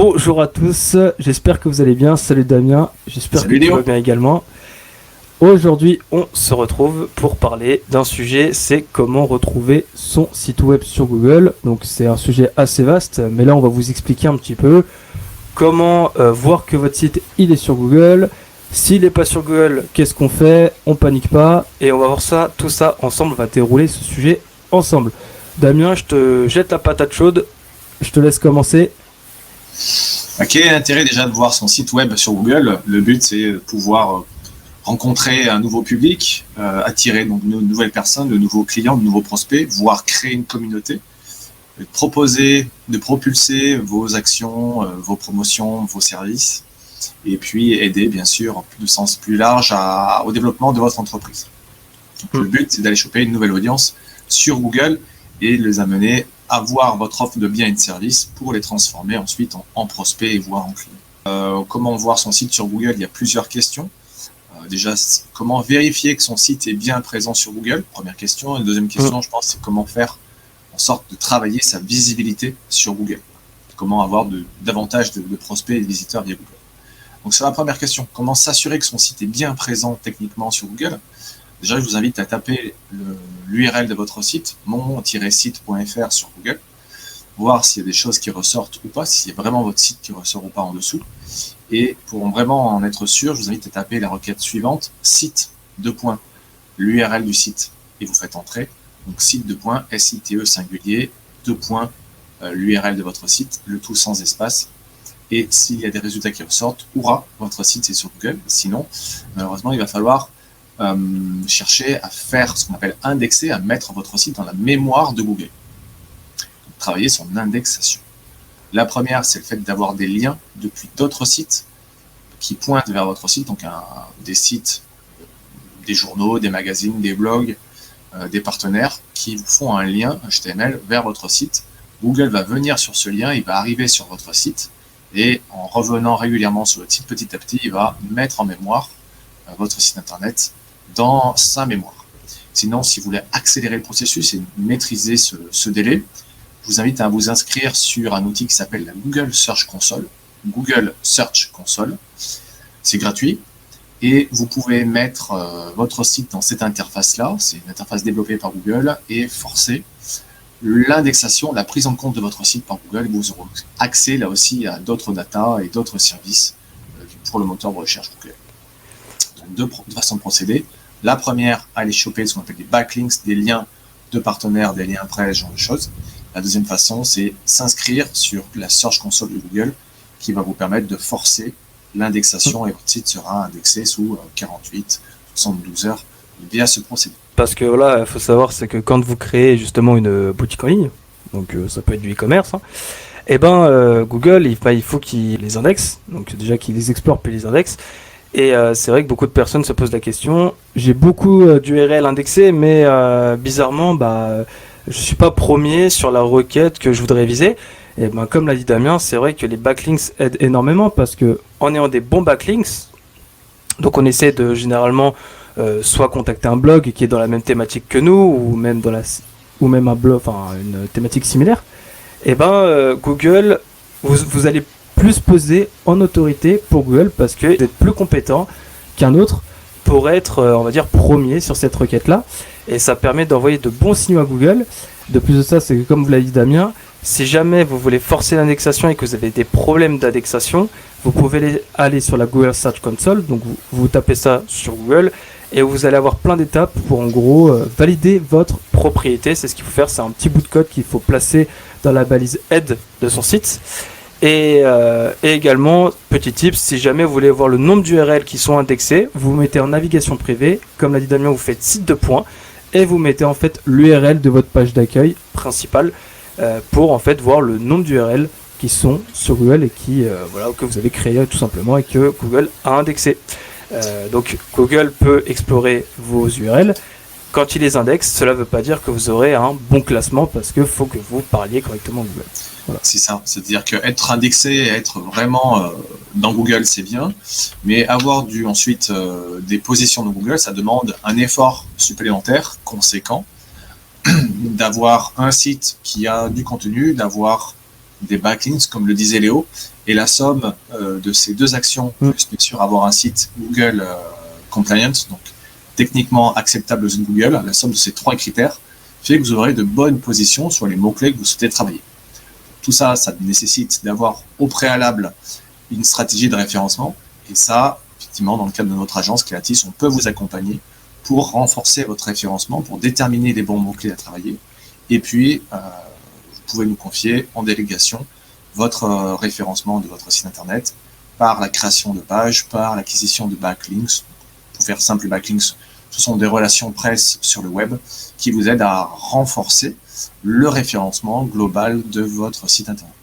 Bonjour à tous, j'espère que vous allez bien. Salut Damien, j'espère que tu vas bien également. Aujourd'hui, on se retrouve pour parler d'un sujet, c'est comment retrouver son site web sur Google. Donc c'est un sujet assez vaste, mais là on va vous expliquer un petit peu comment euh, voir que votre site il est sur Google. S'il n'est pas sur Google, qu'est-ce qu'on fait? On panique pas et on va voir ça, tout ça ensemble, on va dérouler ce sujet ensemble. Damien, je te jette la patate chaude, je te laisse commencer. Quel est l'intérêt déjà de voir son site web sur Google? Le but, c'est de pouvoir euh, rencontrer un nouveau public, euh, attirer donc de nouvelles personnes, de nouveaux clients, de nouveaux prospects, voire créer une communauté, de proposer, de propulser vos actions, euh, vos promotions, vos services, et puis aider, bien sûr, en de sens plus large au développement de votre entreprise. Le hmm. but, c'est d'aller choper une nouvelle audience sur Google et les amener avoir votre offre de biens et de services pour les transformer ensuite en, prospects et voire en clients. Euh, comment voir son site sur Google? Il y a plusieurs questions. Euh, déjà, comment vérifier que son site est bien présent sur Google? Première question. Et deuxième question, je pense, c'est comment faire en sorte de travailler sa visibilité sur Google? Comment avoir de, davantage de, prospects et de visiteurs via Google? Donc, c'est la première question. Comment s'assurer que son site est bien présent techniquement sur Google? Déjà, je vous invite à taper l'URL de votre site, mon-site.fr sur Google, voir s'il y a des choses qui ressortent ou pas, y a vraiment votre site qui ressort ou pas en dessous. Et pour vraiment en être sûr, je vous invite à taper la requête suivante, site de points, l'URL du site, et vous faites entrer. Donc site de points, S-I-T-E singulier, deux euh, l'URL de votre site, le tout sans espace. Et s'il y a des résultats qui ressortent, hurrah, votre site est sur Google. Sinon, malheureusement, il va falloir euh, chercher à faire ce qu'on appelle indexer, à mettre votre site dans la mémoire de Google. travailler son indexation. La première, c'est le fait d'avoir des liens depuis d'autres sites qui pointent vers votre site, donc des sites, des journaux, des magazines, des blogs, euh, des partenaires qui vous font un lien HTML vers votre site. Google va venir sur ce lien, il va arriver sur votre site et en revenant régulièrement sur le site petit à petit, il va mettre en mémoire euh, votre site internet dans sa mémoire. Sinon, si vous voulez accélérer le processus et maîtriser ce, délai, je vous invite à vous inscrire sur un outil qui s'appelle la Google Search Console. Google Search Console. C'est gratuit. Et vous pouvez mettre euh, votre site dans cette interface-là. C'est une interface développée par Google et forcer l'indexation, la prise en compte de votre site par Google. Vous aurez accès là aussi à d'autres data et d'autres services euh, pour le moteur de recherche Google. Deux façons de procéder. La première, aller choper ce qu'on appelle des backlinks, des liens de partenaires, des liens prêts, ce genre de choses. La deuxième façon, c'est s'inscrire sur la Search Console de Google qui va vous permettre de forcer l'indexation et votre site sera indexé sous 48, euh, 72 heures via ce procédé. Parce que voilà, il faut savoir, c'est que quand vous créez justement une boutique en ligne, donc euh, ça peut être du e-commerce, hein, et eh ben euh, Google, il, il faut qu'il les indexe, donc déjà qu'il les explore puis les indexe, et euh, c'est vrai que beaucoup de personnes se posent la question. J'ai beaucoup euh, d'URL indexés, mais euh, bizarrement, bah, je suis pas premier sur la requête que je voudrais viser. Et ben, comme l'a dit Damien, c'est vrai que les backlinks aident énormément parce que en ayant des bons backlinks, donc on essaie de généralement soit contacter un blog qui est dans la même thématique que nous, ou même dans la, ou même un blog, enfin une thématique similaire. Et ben Google, vous, vous allez plus posé en autorité pour Google parce que vous êtes plus compétent qu'un autre pour être, euh, on va dire, premier sur cette requête-là. Et ça permet d'envoyer de bons signaux à Google. De plus de ça, c'est que comme vous l'a dit Damien, si jamais vous voulez forcer l'indexation et que vous avez des problèmes d'indexation, vous pouvez aller sur la Google Search Console. Donc vous, tapez ça sur Google et vous allez avoir plein d'étapes pour en gros euh, valider votre propriété. C'est ce qu'il faut faire. C'est un petit bout de code qu'il faut placer dans la balise aide de son site. Euh, et, également, petit tip, si jamais vous voulez voir le nombre d'URL qui sont indexés, vous mettez en navigation privée, comme l'a dit Damien, vous faites site de points, et vous mettez en fait l'URL de votre page d'accueil principale euh, pour en fait voir le nombre d'URL qui sont sur Google et qui euh, voilà que vous avez créé tout simplement et que Google a indexé. donc Google peut explorer vos URL quand il les indexe, cela ne veut pas dire que vous aurez un bon classement parce qu'il faut que vous parliez correctement Google. C'est ça, c'est-à-dire qu'être indexé, être vraiment euh, dans Google, c'est bien, mais avoir du, ensuite euh, des positions dans Google, ça demande un effort supplémentaire, conséquent, d'avoir un site qui a du contenu, d'avoir des backlinks, comme le disait Léo, Et la somme euh, de ces deux actions, Mm. plus bien sûr avoir un site Google compliant, donc techniquement acceptable aux Google, la somme de ces trois critères fait que vous aurez de bonnes positions sur les mots-clés que vous souhaitez travailler. Tout ça, ça nécessite d'avoir au préalable une stratégie de référencement. Et ça, effectivement, dans le cadre de notre agence Creatis, on peut vous accompagner pour renforcer votre référencement, pour déterminer les bons mots-clés à travailler. Et puis, euh, vous pouvez nous confier en délégation votre euh, référencement de votre site internet par la création de pages, par l'acquisition de backlinks. Pour faire simple, backlinks, ce sont des relations presse sur le web qui vous aident à renforcer le référencement global de votre site internet.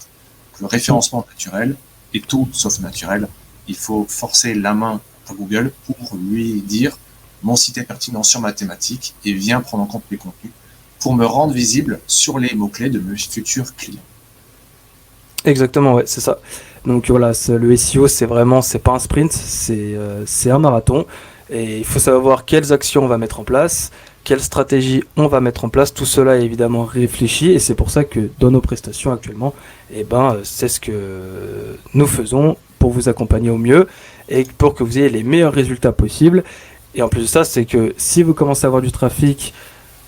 Le référencement naturel est tout sauf naturel. Il faut forcer la main à Google pour lui dire mon site est pertinent sur ma thématique et viens prendre en compte mes contenus pour me rendre visible sur les mots-clés de mes futurs clients. Exactement, ouais, c'est ça. Donc voilà, le SEO, c'est vraiment, c'est pas un sprint, c'est euh, c'est un marathon. Et il faut savoir quelles actions on va mettre en place, quelle stratégie on va mettre en place. Tout cela est évidemment réfléchi et c'est pour ça que dans nos prestations actuellement, eh ben, euh, c'est ce que nous faisons pour vous accompagner au mieux et pour que vous ayez les meilleurs résultats possibles. Et en plus de ça, c'est que si vous commencez à avoir du trafic,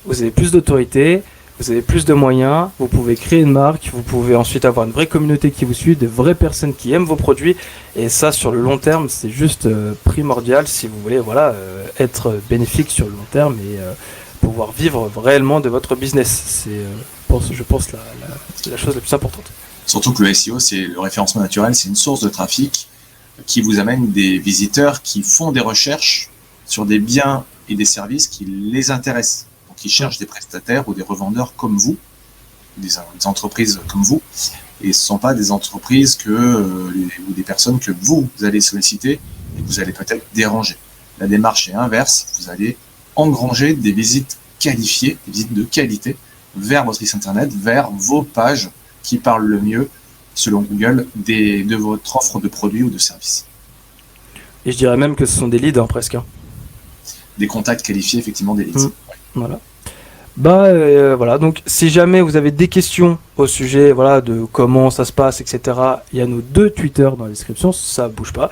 vous avez plus d'autorité, vous avez plus de moyens, vous pouvez créer une marque, vous pouvez ensuite avoir une vraie communauté qui vous suit, de vraies personnes qui aiment vos produits. Et ça, sur le long terme, c'est juste euh, primordial si vous voulez voilà, euh, être bénéfique sur le long terme et euh, pouvoir vivre réellement de votre business. C'est, je pense, la chose la plus importante. Surtout que le SEO, c'est le référencement naturel, c'est une source de trafic qui vous amène des visiteurs qui font des recherches sur des biens et des services qui les intéressent. Ils cherchent des prestataires ou des revendeurs comme vous, des, des entreprises comme vous, et ce ne sont pas des entreprises que, euh, les- ou des personnes que vous allez solliciter et que vous allez peut-être déranger. La démarche est inverse, vous allez engranger des visites qualifiées, des visites de qualité vers votre site internet, vers vos pages qui parlent le mieux, selon Google, des, de votre offre de produits ou de services. Et je dirais même que ce sont des leads hein, presque. hein. Des contacts qualifiés, effectivement, des leads. Mm. Voilà. Bah euh, voilà, donc si jamais vous avez des questions au sujet de comment ça se passe, etc., il y a nos deux Twitter dans la description, ça bouge pas.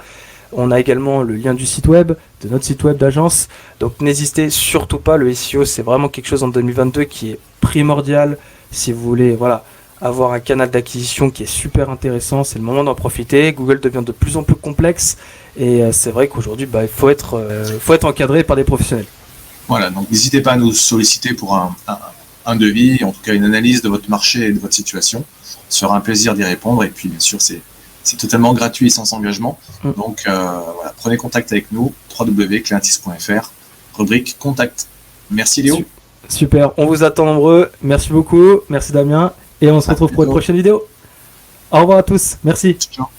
On a également le lien du site web, de notre site web d'agence. Donc n'hésitez surtout pas, le SEO c'est vraiment quelque chose en 2022 qui est primordial. Si vous voulez voilà, avoir un canal d'acquisition qui est super intéressant, c'est le moment d'en profiter. Google devient de plus en plus complexe et euh, c'est vrai qu'aujourd'hui bah, il euh, faut être encadré par des professionnels. Voilà, donc n'hésitez pas à nous solliciter pour un, un, un devis, en tout cas une analyse de votre marché et de votre situation. Ce sera un plaisir d'y répondre. Et puis, bien sûr, c'est totalement gratuit et sans engagement. Mm. Donc, euh, voilà, prenez contact avec nous, www.clintis.fr, rubrique contact. Merci Léo. Su- Super, on vous attend nombreux. Merci beaucoup, merci Damien, et on se À retrouve pour une prochaine vidéo. Au revoir à tous, merci. Ciao.